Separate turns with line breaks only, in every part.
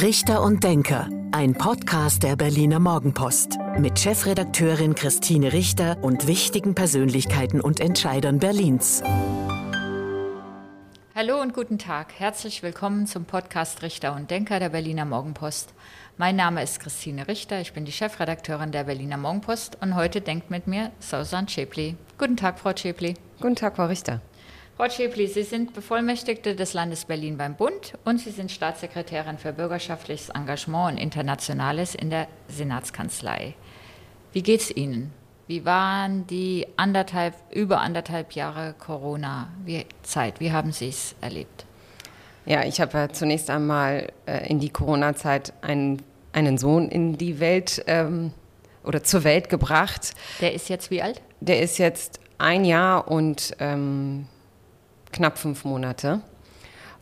Richter und Denker, ein Podcast der Berliner Morgenpost mit Chefredakteurin Christine Richter und wichtigen Persönlichkeiten und Entscheidern Berlins.
Hallo und guten Tag. Herzlich willkommen zum Podcast Richter und Denker der Berliner Morgenpost. Mein Name ist Christine Richter, ich bin die Chefredakteurin der Berliner Morgenpost und heute denkt mit mir Susan Chepli. Guten Tag, Frau Chepli.
Guten Tag, Frau Richter.
Frau Schäpli, Sie sind Bevollmächtigte des Landes Berlin beim Bund und Sie sind Staatssekretärin für bürgerschaftliches Engagement und Internationales in der Senatskanzlei. Wie geht's Ihnen? Wie waren die anderthalb, über anderthalb Jahre Corona-Zeit? Wie haben Sie es erlebt?
Ja, ich habe ja zunächst einmal äh, in die Corona-Zeit einen, einen Sohn in die Welt ähm, oder zur Welt gebracht.
Der ist jetzt wie alt?
Der ist jetzt ein Jahr und ähm, knapp fünf Monate.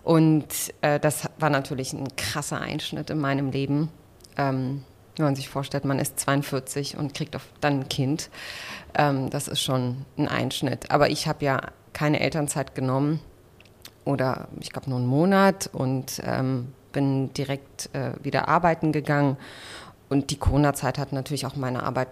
Und äh, das war natürlich ein krasser Einschnitt in meinem Leben. Ähm, wenn man sich vorstellt, man ist 42 und kriegt dann ein Kind. Ähm, das ist schon ein Einschnitt. Aber ich habe ja keine Elternzeit genommen oder ich glaube nur einen Monat und ähm, bin direkt äh, wieder arbeiten gegangen. Und die Corona-Zeit hat natürlich auch meine Arbeit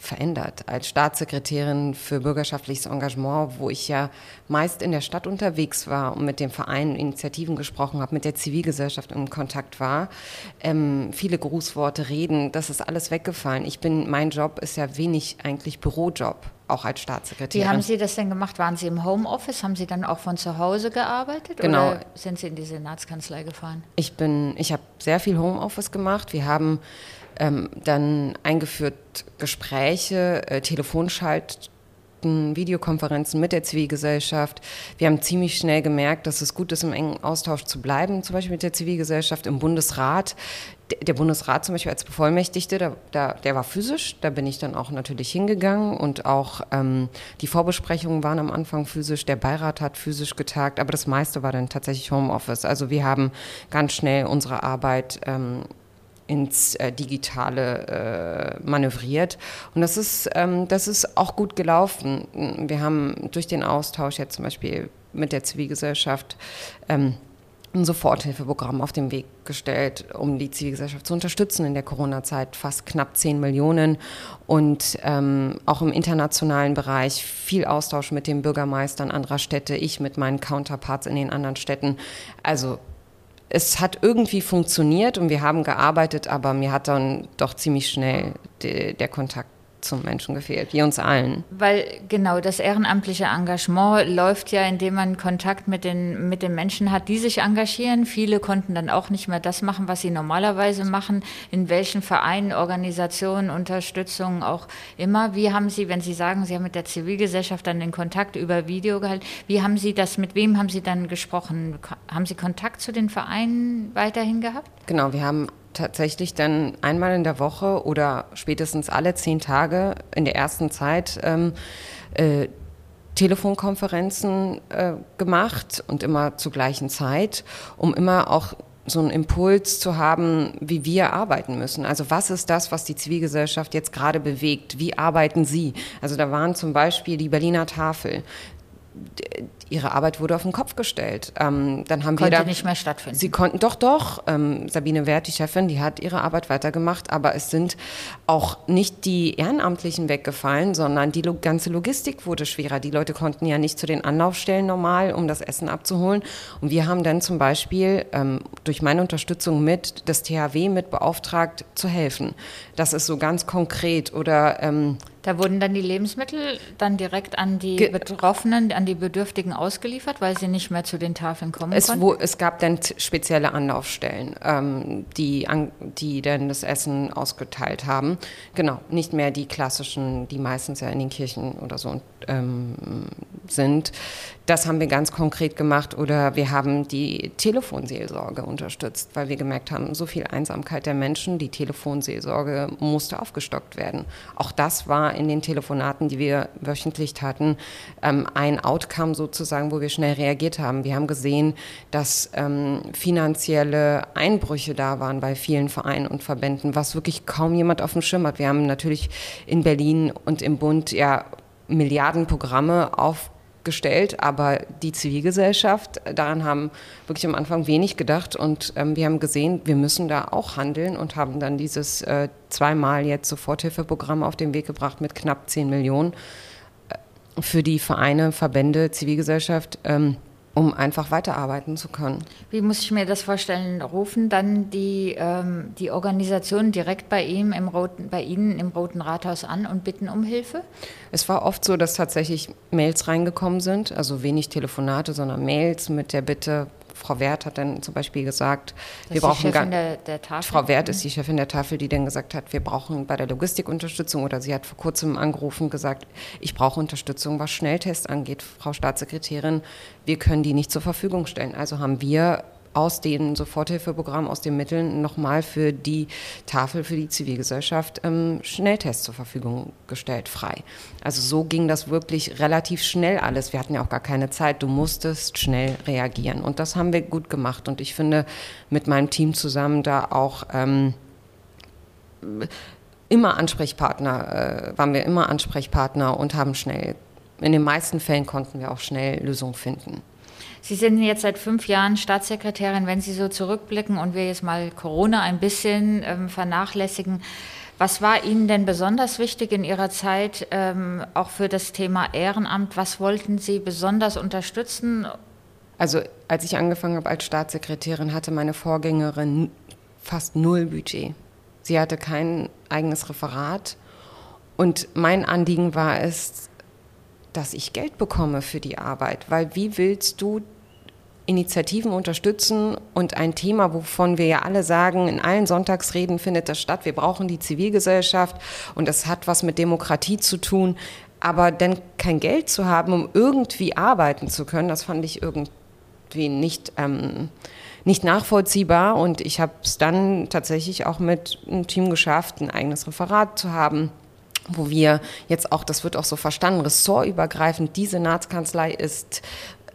verändert. Als Staatssekretärin für bürgerschaftliches Engagement, wo ich ja meist in der Stadt unterwegs war und mit den Vereinen, Initiativen gesprochen habe, mit der Zivilgesellschaft in Kontakt war, ähm, viele Grußworte, Reden, das ist alles weggefallen. Ich bin, mein Job ist ja wenig eigentlich Bürojob auch als Staatssekretärin.
Wie haben Sie das denn gemacht? Waren Sie im Homeoffice? Haben Sie dann auch von zu Hause gearbeitet?
Genau.
Oder sind Sie in die Senatskanzlei gefahren?
Ich bin, ich habe sehr viel Homeoffice gemacht. Wir haben ähm, dann eingeführt Gespräche, äh, Telefonschalt. Videokonferenzen mit der Zivilgesellschaft. Wir haben ziemlich schnell gemerkt, dass es gut ist, im engen Austausch zu bleiben, zum Beispiel mit der Zivilgesellschaft im Bundesrat. Der Bundesrat zum Beispiel als Bevollmächtigte, der, der, der war physisch, da bin ich dann auch natürlich hingegangen und auch ähm, die Vorbesprechungen waren am Anfang physisch, der Beirat hat physisch getagt, aber das meiste war dann tatsächlich Homeoffice. Also wir haben ganz schnell unsere Arbeit ähm, ins äh, Digitale äh, manövriert. Und das ist, ähm, das ist auch gut gelaufen. Wir haben durch den Austausch jetzt zum Beispiel mit der Zivilgesellschaft ähm, ein Soforthilfeprogramm auf den Weg gestellt, um die Zivilgesellschaft zu unterstützen in der Corona-Zeit. Fast knapp 10 Millionen und ähm, auch im internationalen Bereich viel Austausch mit den Bürgermeistern anderer Städte, ich mit meinen Counterparts in den anderen Städten. Also es hat irgendwie funktioniert und wir haben gearbeitet, aber mir hat dann doch ziemlich schnell de, der Kontakt zum Menschen gefehlt, wie uns allen.
Weil genau das ehrenamtliche Engagement läuft ja, indem man Kontakt mit den, mit den Menschen hat, die sich engagieren. Viele konnten dann auch nicht mehr das machen, was sie normalerweise machen, in welchen Vereinen, Organisationen, Unterstützungen auch immer. Wie haben Sie, wenn Sie sagen, Sie haben mit der Zivilgesellschaft dann den Kontakt über Video gehalten, wie haben Sie das, mit wem haben Sie dann gesprochen? Haben Sie Kontakt zu den Vereinen weiterhin gehabt?
Genau, wir haben tatsächlich dann einmal in der Woche oder spätestens alle zehn Tage in der ersten Zeit ähm, äh, Telefonkonferenzen äh, gemacht und immer zur gleichen Zeit, um immer auch so einen Impuls zu haben, wie wir arbeiten müssen. Also was ist das, was die Zivilgesellschaft jetzt gerade bewegt? Wie arbeiten Sie? Also da waren zum Beispiel die Berliner Tafel ihre Arbeit wurde auf den Kopf gestellt. Ähm, dann haben
Konnte
wir da,
nicht mehr stattfinden.
Sie konnten doch, doch. Ähm, Sabine Wert, die Chefin, die hat ihre Arbeit weitergemacht, aber es sind auch nicht die Ehrenamtlichen weggefallen, sondern die ganze Logistik wurde schwerer. Die Leute konnten ja nicht zu den Anlaufstellen normal, um das Essen abzuholen. Und wir haben dann zum Beispiel ähm, durch meine Unterstützung mit das THW mit beauftragt zu helfen. Das ist so ganz konkret oder
ähm, da wurden dann die Lebensmittel dann direkt an die Ge Betroffenen, an die Bedürftigen ausgeliefert, weil sie nicht mehr zu den Tafeln kommen
es,
konnten?
Wo, es gab dann spezielle Anlaufstellen, ähm, die, an, die dann das Essen ausgeteilt haben. Genau, nicht mehr die klassischen, die meistens ja in den Kirchen oder so ähm, sind. Das haben wir ganz konkret gemacht oder wir haben die Telefonseelsorge unterstützt, weil wir gemerkt haben, so viel Einsamkeit der Menschen, die Telefonseelsorge musste aufgestockt werden. Auch das war in den Telefonaten, die wir wöchentlich hatten, ähm, ein Outcome sozusagen, wo wir schnell reagiert haben. Wir haben gesehen, dass ähm, finanzielle Einbrüche da waren bei vielen Vereinen und Verbänden, was wirklich kaum jemand auf dem Schirm hat. Wir haben natürlich in Berlin und im Bund ja Milliardenprogramme auf gestellt, aber die Zivilgesellschaft, daran haben wirklich am Anfang wenig gedacht und ähm, wir haben gesehen, wir müssen da auch handeln und haben dann dieses äh, zweimal jetzt Soforthilfeprogramm auf den Weg gebracht mit knapp 10 Millionen äh, für die Vereine, Verbände, Zivilgesellschaft. Ähm, um einfach weiterarbeiten zu können.
Wie muss ich mir das vorstellen? Rufen dann die, ähm, die Organisationen direkt bei, ihm im Roten, bei Ihnen im Roten Rathaus an und bitten um Hilfe?
Es war oft so, dass tatsächlich Mails reingekommen sind, also wenig Telefonate, sondern Mails mit der Bitte, Frau Wert hat dann zum Beispiel gesagt, das wir brauchen gar, der, der Frau Wert ist die Chefin der Tafel, die dann gesagt hat, wir brauchen bei der Logistik Unterstützung oder sie hat vor kurzem angerufen und gesagt, ich brauche Unterstützung, was Schnelltests angeht, Frau Staatssekretärin, wir können die nicht zur Verfügung stellen. Also haben wir aus den Soforthilfeprogrammen, aus den Mitteln nochmal für die Tafel für die Zivilgesellschaft ähm, Schnelltests zur Verfügung gestellt, frei. Also so ging das wirklich relativ schnell alles. Wir hatten ja auch gar keine Zeit. Du musstest schnell reagieren. Und das haben wir gut gemacht. Und ich finde, mit meinem Team zusammen da auch ähm, immer Ansprechpartner, äh, waren wir immer Ansprechpartner und haben schnell, in den meisten Fällen konnten wir auch schnell Lösungen finden.
Sie sind jetzt seit fünf Jahren Staatssekretärin. Wenn Sie so zurückblicken und wir jetzt mal Corona ein bisschen ähm, vernachlässigen, was war Ihnen denn besonders wichtig in Ihrer Zeit, ähm, auch für das Thema Ehrenamt? Was wollten Sie besonders unterstützen?
Also als ich angefangen habe als Staatssekretärin, hatte meine Vorgängerin fast null Budget. Sie hatte kein eigenes Referat. Und mein Anliegen war es, dass ich Geld bekomme für die Arbeit. Weil wie willst du Initiativen unterstützen und ein Thema, wovon wir ja alle sagen, in allen Sonntagsreden findet das statt, wir brauchen die Zivilgesellschaft und das hat was mit Demokratie zu tun, aber dann kein Geld zu haben, um irgendwie arbeiten zu können, das fand ich irgendwie nicht, ähm, nicht nachvollziehbar und ich habe es dann tatsächlich auch mit einem Team geschafft, ein eigenes Referat zu haben wo wir jetzt auch, das wird auch so verstanden, ressortübergreifend, die Senatskanzlei ist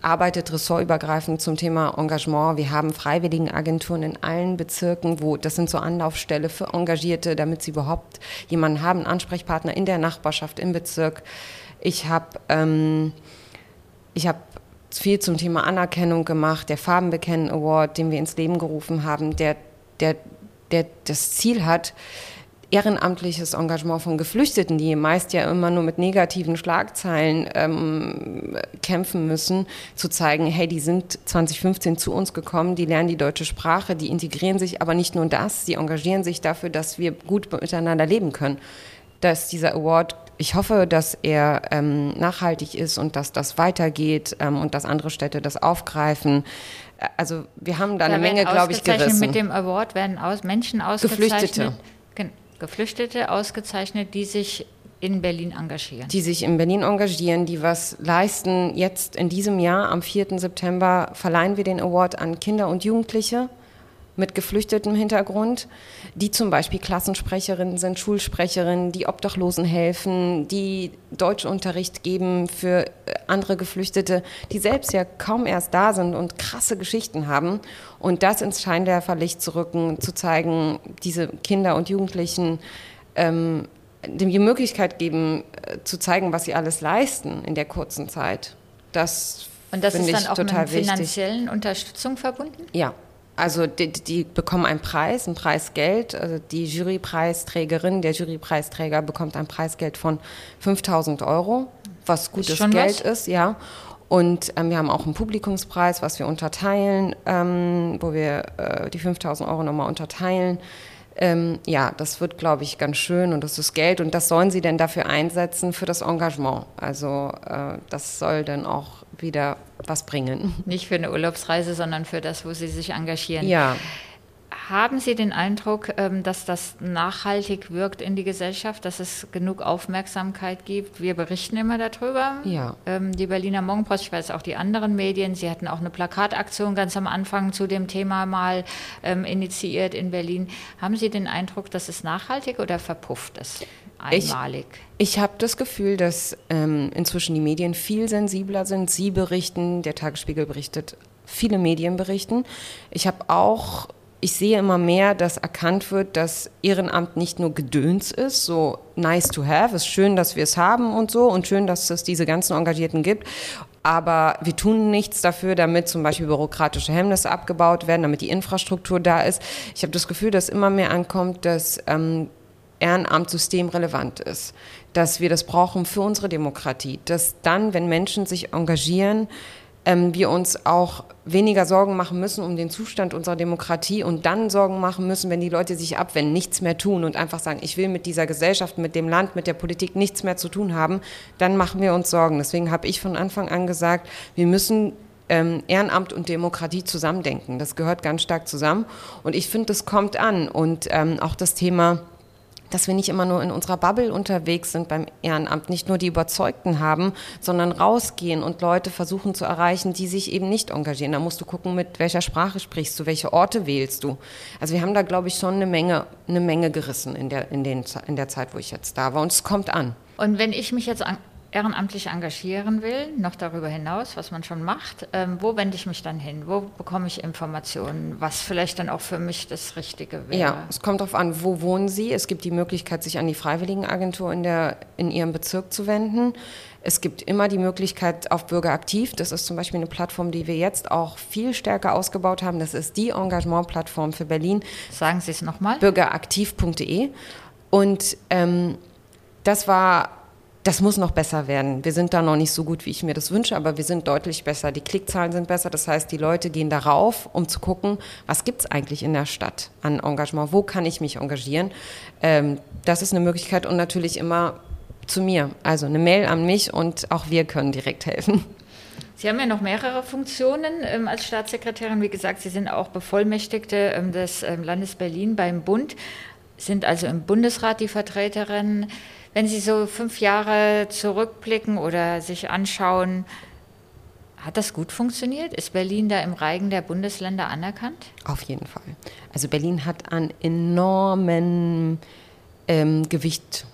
arbeitet ressortübergreifend zum Thema Engagement. Wir haben Freiwilligenagenturen in allen Bezirken, wo das sind so Anlaufstelle für Engagierte, damit sie überhaupt jemanden haben, Ansprechpartner in der Nachbarschaft, im Bezirk. Ich habe ähm, habe viel zum Thema Anerkennung gemacht, der Farbenbekennen Award, den wir ins Leben gerufen haben, der, der, der das Ziel hat, ehrenamtliches Engagement von Geflüchteten, die meist ja immer nur mit negativen Schlagzeilen ähm, kämpfen müssen, zu zeigen, hey, die sind 2015 zu uns gekommen, die lernen die deutsche Sprache, die integrieren sich, aber nicht nur das, sie engagieren sich dafür, dass wir gut miteinander leben können. Dass dieser Award ich hoffe, dass er ähm, nachhaltig ist und dass das weitergeht ähm, und dass andere Städte das aufgreifen. Also wir haben da, da eine Menge, glaube ich, gerissen.
Mit dem Award werden aus Menschen ausgezeichnet. Geflüchtete. Geflüchtete ausgezeichnet, die sich in Berlin engagieren.
Die sich in Berlin engagieren, die was leisten. Jetzt in diesem Jahr, am 4. September, verleihen wir den Award an Kinder und Jugendliche mit geflüchtetem Hintergrund, die zum Beispiel Klassensprecherinnen sind, Schulsprecherinnen, die Obdachlosen helfen, die Deutschunterricht geben für äh, andere Geflüchtete, die selbst ja kaum erst da sind und krasse Geschichten haben. Und das ins Scheinwerferlicht zu rücken, zu zeigen, diese Kinder und Jugendlichen ähm, dem die Möglichkeit geben, äh, zu zeigen, was sie alles leisten in der kurzen Zeit. Das
und das ist dann auch mit finanziellen. Unterstützung verbunden?
Ja, also die, die, bekommen einen Preis, ein Preisgeld. Also die Jurypreisträgerin, der Jurypreisträger bekommt ein Preisgeld von 5000 Euro, was gutes Geld was? ist, ja. Und ähm, wir haben auch einen Publikumspreis, was wir unterteilen, ähm, wo wir äh, die 5000 Euro nochmal unterteilen. Ähm, ja, das wird, glaube ich, ganz schön und das ist Geld und das sollen sie denn dafür einsetzen für das Engagement. Also äh, das soll dann auch wieder was bringen.
Nicht für eine Urlaubsreise, sondern für das, wo Sie sich engagieren.
Ja.
Haben Sie den Eindruck, ähm, dass das nachhaltig wirkt in die Gesellschaft, dass es genug Aufmerksamkeit gibt? Wir berichten immer darüber.
Ja.
Ähm, die Berliner Morgenpost, ich weiß auch die anderen Medien, sie hatten auch eine Plakataktion ganz am Anfang zu dem Thema mal ähm, initiiert in Berlin. Haben Sie den Eindruck, dass es nachhaltig oder verpufft ist? Einmalig.
Ich, ich habe das Gefühl, dass ähm, inzwischen die Medien viel sensibler sind. Sie berichten, der Tagesspiegel berichtet, viele Medien berichten. Ich habe auch ich sehe immer mehr, dass erkannt wird, dass Ehrenamt nicht nur Gedöns ist, so nice to have, ist schön, dass wir es haben und so und schön, dass es diese ganzen Engagierten gibt. Aber wir tun nichts dafür, damit zum Beispiel bürokratische Hemmnisse abgebaut werden, damit die Infrastruktur da ist. Ich habe das Gefühl, dass immer mehr ankommt, dass ähm, Ehrenamt systemrelevant ist, dass wir das brauchen für unsere Demokratie, dass dann, wenn Menschen sich engagieren, ähm, wir uns auch weniger Sorgen machen müssen um den Zustand unserer Demokratie und dann Sorgen machen müssen, wenn die Leute sich abwenden, nichts mehr tun und einfach sagen, ich will mit dieser Gesellschaft, mit dem Land, mit der Politik nichts mehr zu tun haben, dann machen wir uns Sorgen. Deswegen habe ich von Anfang an gesagt, wir müssen ähm, Ehrenamt und Demokratie zusammendenken. Das gehört ganz stark zusammen. Und ich finde, das kommt an. Und ähm, auch das Thema dass wir nicht immer nur in unserer Bubble unterwegs sind beim Ehrenamt, nicht nur die Überzeugten haben, sondern rausgehen und Leute versuchen zu erreichen, die sich eben nicht engagieren. Da musst du gucken, mit welcher Sprache sprichst du, welche Orte wählst du. Also wir haben da, glaube ich, schon eine Menge, eine Menge gerissen in der, in, den, in der Zeit, wo ich jetzt da war. Und es kommt an.
Und wenn ich mich jetzt an ehrenamtlich engagieren will, noch darüber hinaus, was man schon macht, ähm, wo wende ich mich dann hin? Wo bekomme ich Informationen, was vielleicht dann auch für mich das Richtige wäre?
Ja, es kommt darauf an, wo wohnen Sie. Es gibt die Möglichkeit, sich an die Freiwilligenagentur in, der, in Ihrem Bezirk zu wenden. Es gibt immer die Möglichkeit auf Bürgeraktiv. Das ist zum Beispiel eine Plattform, die wir jetzt auch viel stärker ausgebaut haben. Das ist die Engagement-Plattform für Berlin.
Sagen Sie es nochmal.
Bürgeraktiv.de. Und ähm, das war das muss noch besser werden. Wir sind da noch nicht so gut, wie ich mir das wünsche, aber wir sind deutlich besser. Die Klickzahlen sind besser. Das heißt, die Leute gehen darauf, um zu gucken, was gibt es eigentlich in der Stadt an Engagement? Wo kann ich mich engagieren? Ähm, das ist eine Möglichkeit und natürlich immer zu mir. Also eine Mail an mich und auch wir können direkt helfen.
Sie haben ja noch mehrere Funktionen ähm, als Staatssekretärin. Wie gesagt, Sie sind auch Bevollmächtigte ähm, des ähm, Landes Berlin beim Bund, sind also im Bundesrat die Vertreterin. Wenn Sie so fünf Jahre zurückblicken oder sich anschauen, hat das gut funktioniert? Ist Berlin da im Reigen der Bundesländer anerkannt?
Auf jeden Fall. Also Berlin hat an enormen ähm, Gewicht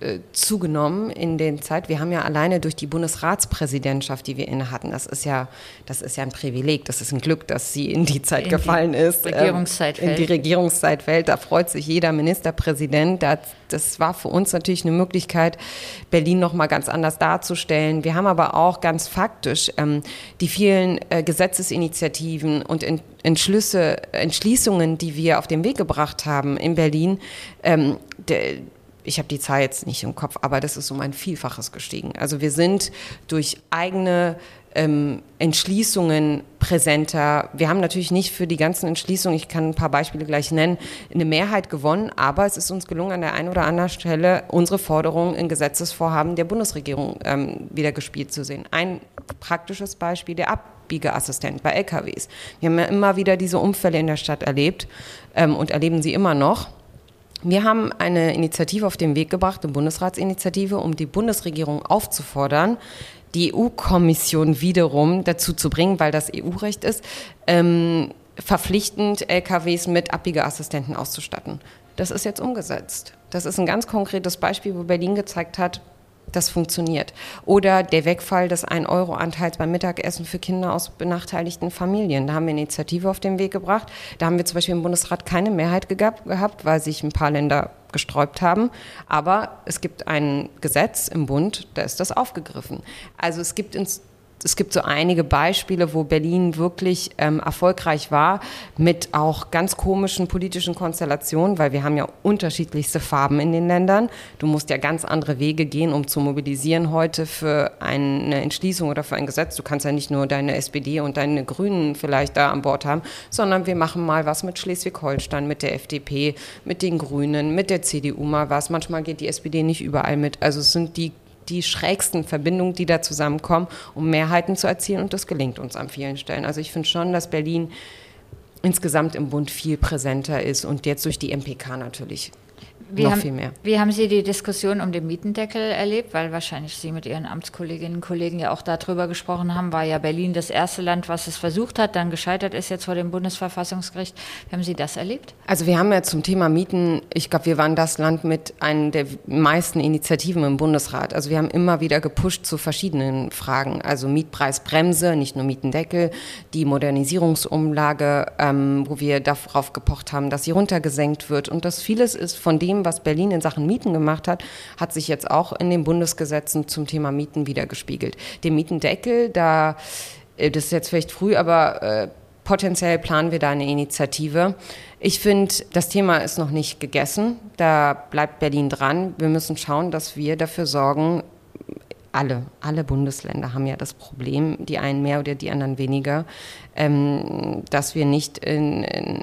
äh, zugenommen in der Zeit. Wir haben ja alleine durch die Bundesratspräsidentschaft, die wir inne hatten, das ist ja, das ist ja ein Privileg, das ist ein Glück, dass sie in die Zeit in gefallen
die
ist.
Regierungszeit
ähm, in die Regierungszeit fällt. Da freut sich jeder Ministerpräsident. Das, das war für uns natürlich eine Möglichkeit, Berlin noch mal ganz anders darzustellen. Wir haben aber auch ganz faktisch ähm, die vielen äh, Gesetzesinitiativen und in, Entschlüsse, Entschließungen, die wir auf den Weg gebracht haben in Berlin, ähm, der, ich habe die Zahl jetzt nicht im Kopf, aber das ist um ein Vielfaches gestiegen. Also wir sind durch eigene ähm, Entschließungen präsenter. Wir haben natürlich nicht für die ganzen Entschließungen, ich kann ein paar Beispiele gleich nennen, eine Mehrheit gewonnen, aber es ist uns gelungen, an der einen oder anderen Stelle unsere Forderungen in Gesetzesvorhaben der Bundesregierung ähm, wieder gespielt zu sehen. Ein praktisches Beispiel, der Abbiegeassistent bei LKWs. Wir haben ja immer wieder diese Unfälle in der Stadt erlebt ähm, und erleben sie immer noch. Wir haben eine Initiative auf den Weg gebracht, eine Bundesratsinitiative, um die Bundesregierung aufzufordern, die EU-Kommission wiederum dazu zu bringen, weil das EU-Recht ist, ähm, verpflichtend LKWs mit Abbiegeassistenten auszustatten. Das ist jetzt umgesetzt. Das ist ein ganz konkretes Beispiel, wo Berlin gezeigt hat, das funktioniert. Oder der Wegfall des 1-Euro-Anteils beim Mittagessen für Kinder aus benachteiligten Familien. Da haben wir Initiative auf den Weg gebracht. Da haben wir zum Beispiel im Bundesrat keine Mehrheit gehabt, weil sich ein paar Länder gesträubt haben. Aber es gibt ein Gesetz im Bund, da ist das aufgegriffen. Also es gibt ins es gibt so einige Beispiele, wo Berlin wirklich ähm, erfolgreich war, mit auch ganz komischen politischen Konstellationen, weil wir haben ja unterschiedlichste Farben in den Ländern. Du musst ja ganz andere Wege gehen, um zu mobilisieren heute für eine Entschließung oder für ein Gesetz. Du kannst ja nicht nur deine SPD und deine Grünen vielleicht da an Bord haben, sondern wir machen mal was mit Schleswig-Holstein, mit der FDP, mit den Grünen, mit der CDU mal was. Manchmal geht die SPD nicht überall mit. Also es sind die die schrägsten Verbindungen, die da zusammenkommen, um Mehrheiten zu erzielen. Und das gelingt uns an vielen Stellen. Also ich finde schon, dass Berlin insgesamt im Bund viel präsenter ist und jetzt durch die MPK natürlich.
Wie
noch
haben,
viel mehr.
Wie haben Sie die Diskussion um den Mietendeckel erlebt? Weil wahrscheinlich Sie mit Ihren Amtskolleginnen und Kollegen ja auch darüber gesprochen haben, war ja Berlin das erste Land, was es versucht hat, dann gescheitert ist jetzt vor dem Bundesverfassungsgericht. Wie haben Sie das erlebt?
Also wir haben ja zum Thema Mieten, ich glaube, wir waren das Land mit einer der meisten Initiativen im Bundesrat. Also wir haben immer wieder gepusht zu verschiedenen Fragen. Also Mietpreisbremse, nicht nur Mietendeckel, die Modernisierungsumlage, ähm, wo wir darauf gepocht haben, dass sie runtergesenkt wird und dass vieles ist von dem, was Berlin in Sachen Mieten gemacht hat, hat sich jetzt auch in den Bundesgesetzen zum Thema Mieten wiedergespiegelt. Den Mietendeckel, da, äh, das ist jetzt vielleicht früh, aber äh, potenziell planen wir da eine Initiative. Ich finde, das Thema ist noch nicht gegessen. Da bleibt Berlin dran. Wir müssen schauen, dass wir dafür sorgen, alle, alle Bundesländer haben ja das Problem, die einen mehr oder die anderen weniger, ähm, dass wir nicht, in,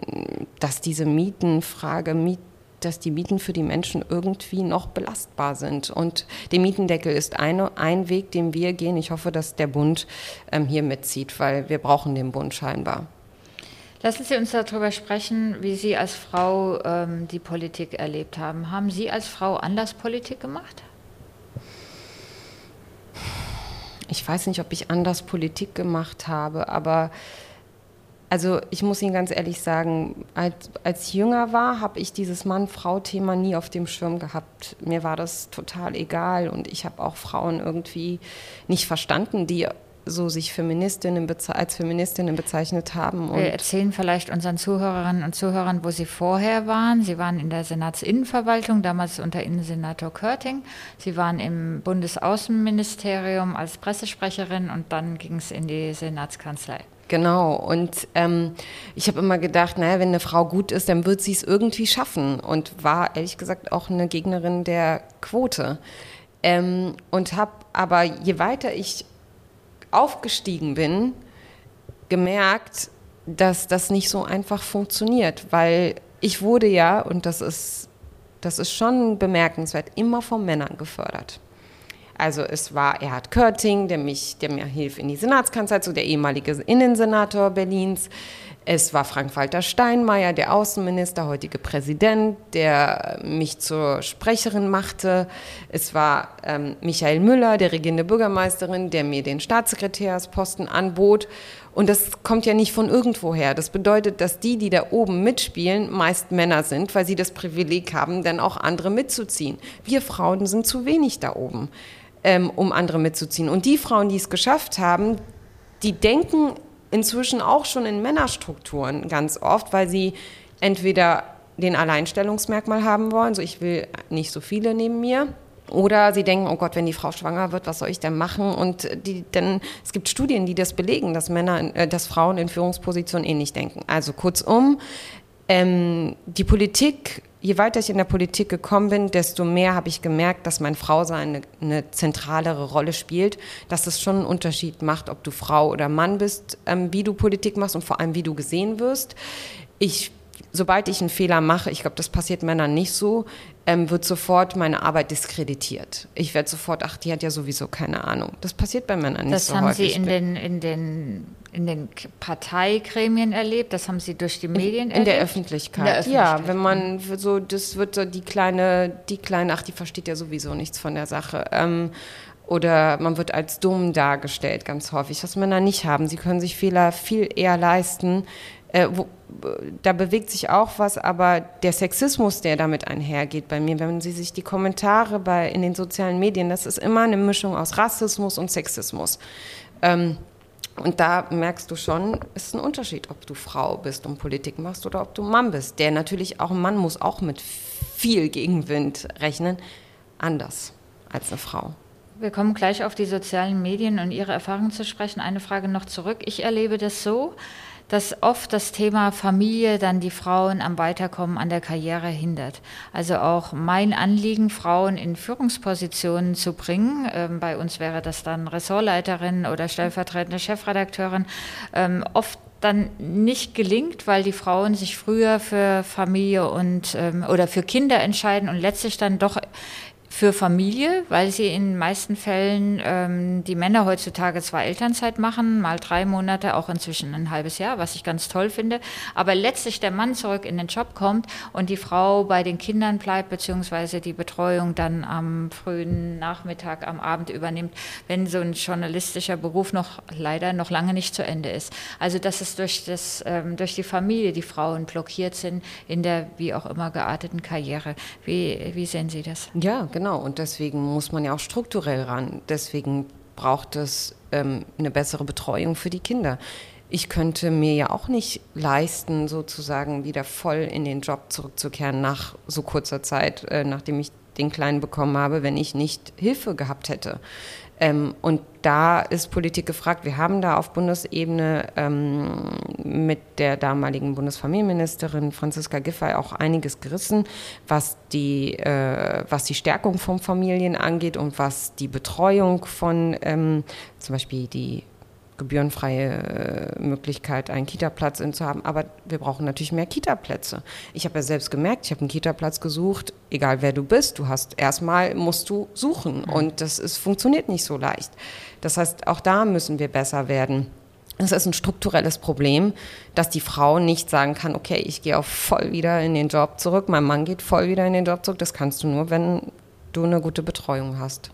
dass diese Mietenfrage, Miet, dass die Mieten für die Menschen irgendwie noch belastbar sind. Und der Mietendeckel ist eine, ein Weg, den wir gehen. Ich hoffe, dass der Bund ähm, hier mitzieht, weil wir brauchen den Bund scheinbar.
Lassen Sie uns darüber sprechen, wie Sie als Frau ähm, die Politik erlebt haben. Haben Sie als Frau anders Politik gemacht?
Ich weiß nicht, ob ich anders Politik gemacht habe, aber also ich muss Ihnen ganz ehrlich sagen, als, als ich jünger war, habe ich dieses Mann-Frau-Thema nie auf dem Schirm gehabt. Mir war das total egal und ich habe auch Frauen irgendwie nicht verstanden, die so sich Feministinnen als Feministinnen bezeichnet haben.
Wir erzählen vielleicht unseren Zuhörerinnen und Zuhörern, wo Sie vorher waren. Sie waren in der Senatsinnenverwaltung, damals unter Innensenator Körting. Sie waren im Bundesaußenministerium als Pressesprecherin und dann ging es in die Senatskanzlei.
Genau. Und ähm, ich habe immer gedacht, naja, wenn eine Frau gut ist, dann wird sie es irgendwie schaffen. Und war ehrlich gesagt auch eine Gegnerin der Quote. Ähm, und habe aber, je weiter ich aufgestiegen bin, gemerkt, dass das nicht so einfach funktioniert, weil ich wurde ja, und das ist, das ist schon bemerkenswert, immer von Männern gefördert. Also es war Erhard Körting, der, mich, der mir hilft in die Senatskanzlei, so der ehemalige Innensenator Berlins. Es war Frank-Walter Steinmeier, der Außenminister, heutige Präsident, der mich zur Sprecherin machte. Es war ähm, Michael Müller, der regierende Bürgermeisterin, der mir den Staatssekretärsposten anbot. Und das kommt ja nicht von irgendwoher. Das bedeutet, dass die, die da oben mitspielen, meist Männer sind, weil sie das Privileg haben, dann auch andere mitzuziehen. Wir Frauen sind zu wenig da oben ähm, um andere mitzuziehen. Und die Frauen, die es geschafft haben, die denken inzwischen auch schon in Männerstrukturen ganz oft, weil sie entweder den Alleinstellungsmerkmal haben wollen, so ich will nicht so viele neben mir, oder sie denken, oh Gott, wenn die Frau schwanger wird, was soll ich denn machen? Und die, denn es gibt Studien, die das belegen, dass Männer, äh, dass Frauen in Führungspositionen ähnlich denken. Also kurzum, ähm, die Politik je weiter ich in der Politik gekommen bin, desto mehr habe ich gemerkt, dass mein Frausein eine, eine zentralere Rolle spielt, dass es schon einen Unterschied macht, ob du Frau oder Mann bist, ähm, wie du Politik machst und vor allem, wie du gesehen wirst. Ich sobald ich einen Fehler mache, ich glaube, das passiert Männern nicht so, ähm, wird sofort meine Arbeit diskreditiert. Ich werde sofort, ach, die hat ja sowieso keine Ahnung. Das passiert bei Männern nicht
das
so
haben
häufig.
Sie in den, in, den, in den Parteigremien erlebt? Das haben Sie durch die Medien
in, in
erlebt?
Der Öffentlichkeit. in der Öffentlichkeit. Ja, wenn man so, das wird so die kleine, die kleine, ach, die versteht ja sowieso nichts von der Sache. Ähm, oder man wird als dumm dargestellt, ganz häufig, was Männer nicht haben. Sie können sich Fehler viel eher leisten, äh, wo, da bewegt sich auch was, aber der Sexismus, der damit einhergeht bei mir, wenn Sie sich die Kommentare bei, in den sozialen Medien, das ist immer eine Mischung aus Rassismus und Sexismus. Ähm, und da merkst du schon, es ist ein Unterschied, ob du Frau bist und Politik machst oder ob du Mann bist. Der natürlich auch, ein Mann muss auch mit viel Gegenwind rechnen, anders als eine Frau.
Wir kommen gleich auf die sozialen Medien und Ihre Erfahrungen zu sprechen. Eine Frage noch zurück. Ich erlebe das so, dass oft das Thema Familie dann die Frauen am Weiterkommen an der Karriere hindert. Also auch mein Anliegen, Frauen in Führungspositionen zu bringen, ähm, bei uns wäre das dann Ressortleiterin oder stellvertretende Chefredakteurin, ähm, oft dann nicht gelingt, weil die Frauen sich früher für Familie und ähm, oder für Kinder entscheiden und letztlich dann doch für Familie, weil sie in den meisten Fällen ähm, die Männer heutzutage zwar Elternzeit machen, mal drei Monate, auch inzwischen ein halbes Jahr, was ich ganz toll finde, aber letztlich der Mann zurück in den Job kommt und die Frau bei den Kindern bleibt, beziehungsweise die Betreuung dann am frühen Nachmittag, am Abend übernimmt, wenn so ein journalistischer Beruf noch leider noch lange nicht zu Ende ist. Also dass es durch, das, ähm, durch die Familie die Frauen blockiert sind in der wie auch immer gearteten Karriere. Wie, wie sehen Sie das?
Ja, genau Genau, und deswegen muss man ja auch strukturell ran. Deswegen braucht es ähm, eine bessere Betreuung für die Kinder. Ich könnte mir ja auch nicht leisten, sozusagen wieder voll in den Job zurückzukehren nach so kurzer Zeit, äh, nachdem ich den Kleinen bekommen habe, wenn ich nicht Hilfe gehabt hätte. Ähm, und da ist Politik gefragt. Wir haben da auf Bundesebene ähm, mit der damaligen Bundesfamilienministerin Franziska Giffey auch einiges gerissen, was die, äh, was die Stärkung von Familien angeht und was die Betreuung von ähm, zum Beispiel die gebührenfreie äh, Möglichkeit, einen Kita-Platz zu haben. Aber wir brauchen natürlich mehr Kita-Plätze. Ich habe ja selbst gemerkt, ich habe einen Kita-Platz gesucht, egal wer du bist, du hast erstmal musst du suchen mhm. und das ist, funktioniert nicht so leicht. Das heißt, auch da müssen wir besser werden. Es ist ein strukturelles Problem, dass die Frau nicht sagen kann, okay, ich gehe auch voll wieder in den Job zurück, mein Mann geht voll wieder in den Job zurück. Das kannst du nur, wenn du eine gute Betreuung hast.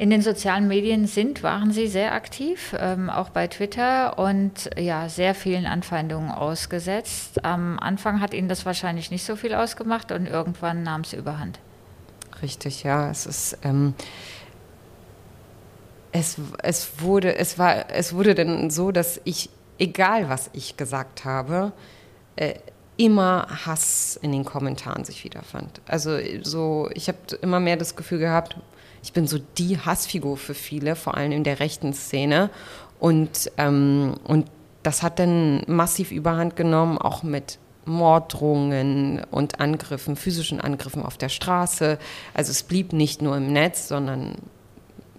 In den sozialen Medien sind, waren Sie sehr aktiv, ähm, auch bei Twitter und ja, sehr vielen Anfeindungen ausgesetzt. Am Anfang hat Ihnen das wahrscheinlich nicht so viel ausgemacht und irgendwann nahm es überhand.
Richtig, ja. Es ist. Ähm es, es, wurde, es, war, es wurde dann so, dass ich, egal was ich gesagt habe, äh, immer Hass in den Kommentaren sich wiederfand. Also so, ich habe immer mehr das Gefühl gehabt, ich bin so die Hassfigur für viele, vor allem in der rechten Szene. Und, ähm, und das hat dann massiv überhand genommen, auch mit Morddrohungen und Angriffen, physischen Angriffen auf der Straße. Also es blieb nicht nur im Netz, sondern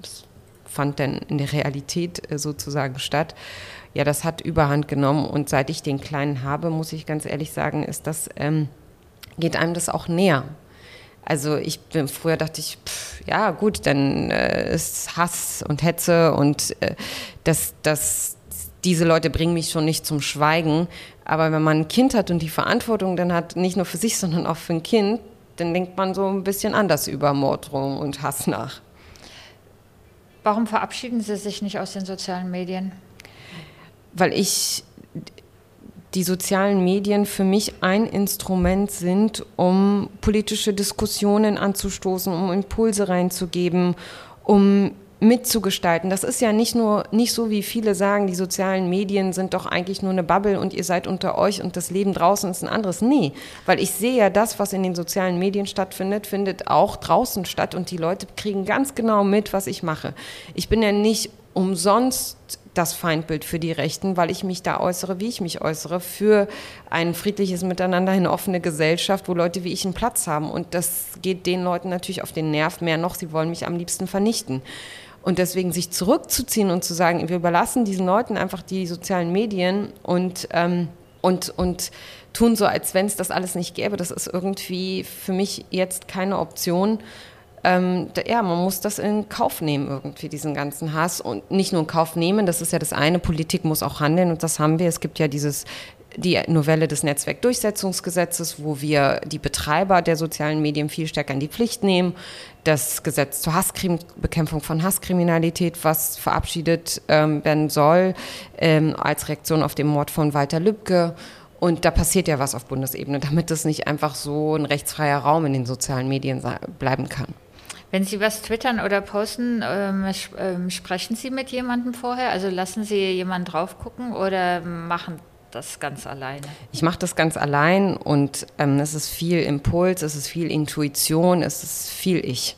es fand dann in der Realität äh, sozusagen statt. Ja, das hat überhand genommen und seit ich den Kleinen habe, muss ich ganz ehrlich sagen, ist das, ähm, geht einem das auch näher. Also ich bin früher dachte ich, pff, ja gut, dann äh, ist Hass und Hetze und äh, das, das, diese Leute bringen mich schon nicht zum Schweigen. Aber wenn man ein Kind hat und die Verantwortung dann hat, nicht nur für sich, sondern auch für ein Kind, dann denkt man so ein bisschen anders über Morddrohung und Hass nach.
Warum verabschieden Sie sich nicht aus den sozialen Medien?
Weil ich die sozialen Medien für mich ein Instrument sind, um politische Diskussionen anzustoßen, um Impulse reinzugeben, um mitzugestalten. Das ist ja nicht nur nicht so, wie viele sagen, die sozialen Medien sind doch eigentlich nur eine Bubble und ihr seid unter euch und das Leben draußen ist ein anderes. Nee, weil ich sehe ja, das, was in den sozialen Medien stattfindet, findet auch draußen statt und die Leute kriegen ganz genau mit, was ich mache. Ich bin ja nicht umsonst das Feindbild für die Rechten, weil ich mich da äußere, wie ich mich äußere, für ein friedliches Miteinander, eine offene Gesellschaft, wo Leute wie ich einen Platz haben. Und das geht den Leuten natürlich auf den Nerv mehr noch, sie wollen mich am liebsten vernichten. Und deswegen sich zurückzuziehen und zu sagen, wir überlassen diesen Leuten einfach die sozialen Medien und, ähm, und, und tun so, als wenn es das alles nicht gäbe, das ist irgendwie für mich jetzt keine Option ähm, ja, man muss das in Kauf nehmen, irgendwie, diesen ganzen Hass. Und nicht nur in Kauf nehmen, das ist ja das eine, Politik muss auch handeln und das haben wir. Es gibt ja dieses die Novelle des Netzwerkdurchsetzungsgesetzes, wo wir die Betreiber der sozialen Medien viel stärker in die Pflicht nehmen. Das Gesetz zur Hasskrim Bekämpfung von Hasskriminalität, was verabschiedet ähm, werden soll, ähm, als Reaktion auf den Mord von Walter Lübcke. Und da passiert ja was auf Bundesebene, damit das nicht einfach so ein rechtsfreier Raum in den sozialen Medien bleiben kann.
Wenn Sie was twittern oder posten, ähm, ähm, sprechen Sie mit jemandem vorher? Also lassen Sie jemanden drauf gucken oder machen das ganz alleine?
Ich mache das ganz allein und ähm, es ist viel Impuls, es ist viel Intuition, es ist viel Ich.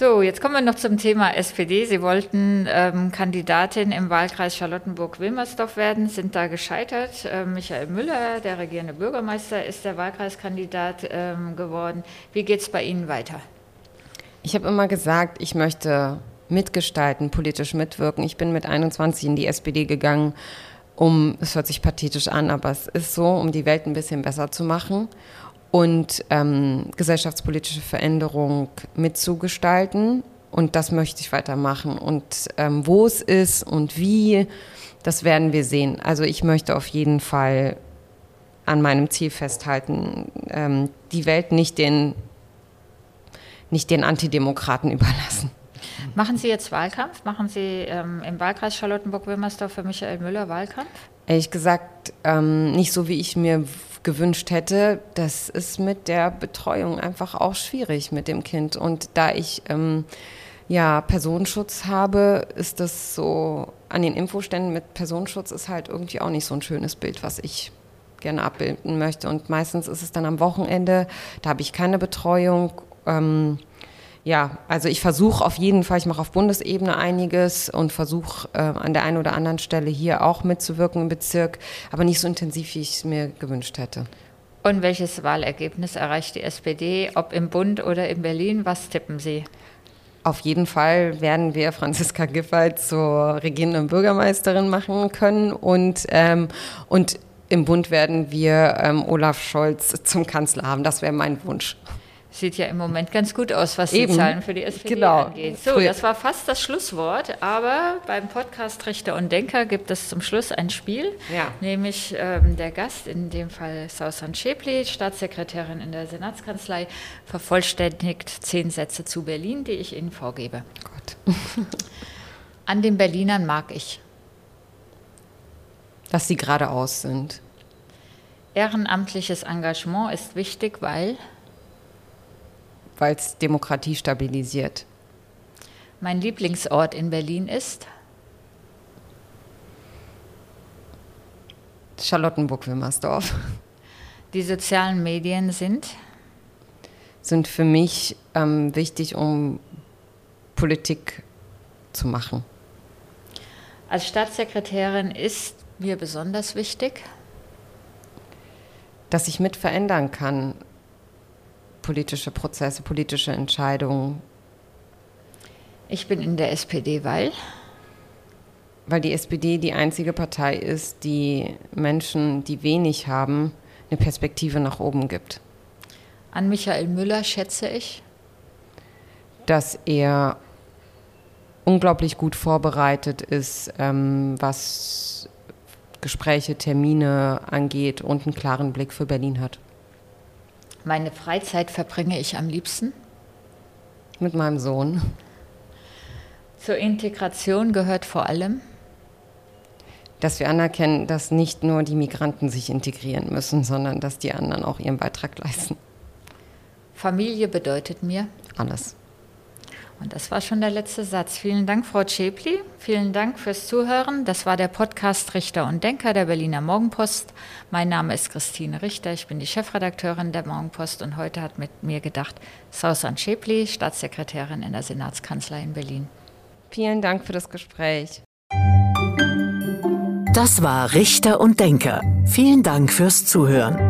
So, jetzt kommen wir noch zum Thema SPD. Sie wollten ähm, Kandidatin im Wahlkreis Charlottenburg-Wilmersdorf werden, sind da gescheitert. Ähm, Michael Müller, der regierende Bürgermeister, ist der Wahlkreiskandidat ähm, geworden. Wie geht es bei Ihnen weiter?
Ich habe immer gesagt, ich möchte mitgestalten, politisch mitwirken. Ich bin mit 21 in die SPD gegangen, um, es hört sich pathetisch an, aber es ist so, um die Welt ein bisschen besser zu machen und ähm, gesellschaftspolitische Veränderung mitzugestalten. Und das möchte ich weitermachen. Und ähm, wo es ist und wie, das werden wir sehen. Also ich möchte auf jeden Fall an meinem Ziel festhalten, ähm, die Welt nicht den, nicht den Antidemokraten überlassen.
Machen Sie jetzt Wahlkampf? Machen Sie ähm, im Wahlkreis Charlottenburg-Wilmersdorf für Michael Müller Wahlkampf?
Ehrlich gesagt, ähm, nicht so, wie ich mir gewünscht hätte. Das ist mit der Betreuung einfach auch schwierig mit dem Kind. Und da ich ähm, ja Personenschutz habe, ist das so an den Infoständen mit Personenschutz ist halt irgendwie auch nicht so ein schönes Bild, was ich gerne abbilden möchte. Und meistens ist es dann am Wochenende, da habe ich keine Betreuung. Ähm, ja, also ich versuche auf jeden Fall, ich mache auf Bundesebene einiges und versuche äh, an der einen oder anderen Stelle hier auch mitzuwirken im Bezirk, aber nicht so intensiv, wie ich es mir gewünscht hätte.
Und welches Wahlergebnis erreicht die SPD, ob im Bund oder in Berlin? Was tippen Sie?
Auf jeden Fall werden wir Franziska Giffey zur regierenden Bürgermeisterin machen können und, ähm, und im Bund werden wir ähm, Olaf Scholz zum Kanzler haben. Das wäre mein Wunsch.
Sieht ja im Moment ganz gut aus, was Eben. die Zahlen für die SPD genau. angeht. So, das war fast das Schlusswort, aber beim Podcast Richter und Denker gibt es zum Schluss ein Spiel, ja. nämlich ähm, der Gast, in dem Fall Sausan Schäpli, Staatssekretärin in der Senatskanzlei, vervollständigt zehn Sätze zu Berlin, die ich Ihnen vorgebe. Gott. An den Berlinern mag ich.
Dass sie geradeaus sind.
Ehrenamtliches Engagement ist wichtig, weil
weil es Demokratie stabilisiert.
Mein Lieblingsort in Berlin ist
Charlottenburg-Wilmersdorf.
Die sozialen Medien sind?
Sind für mich ähm, wichtig, um Politik zu machen.
Als Staatssekretärin ist mir besonders wichtig,
dass ich mit verändern kann politische Prozesse, politische Entscheidungen?
Ich bin in der SPD, weil?
Weil die SPD die einzige Partei ist, die Menschen, die wenig haben, eine Perspektive nach oben gibt.
An Michael Müller schätze ich,
dass er unglaublich gut vorbereitet ist, ähm, was Gespräche, Termine angeht und einen klaren Blick für Berlin hat.
Meine Freizeit verbringe ich am liebsten?
Mit meinem Sohn.
Zur Integration gehört vor allem,
dass wir anerkennen, dass nicht nur die Migranten sich integrieren müssen, sondern dass die anderen auch ihren Beitrag leisten.
Familie bedeutet mir
alles.
Und das war schon der letzte Satz. Vielen Dank, Frau Schäpli. Vielen Dank fürs Zuhören. Das war der Podcast Richter und Denker der Berliner Morgenpost. Mein Name ist Christine Richter. Ich bin die Chefredakteurin der Morgenpost und heute hat mit mir gedacht Sausan Schäpli, Staatssekretärin in der Senatskanzlei in Berlin.
Vielen Dank für das Gespräch.
Das war Richter und Denker. Vielen Dank fürs Zuhören.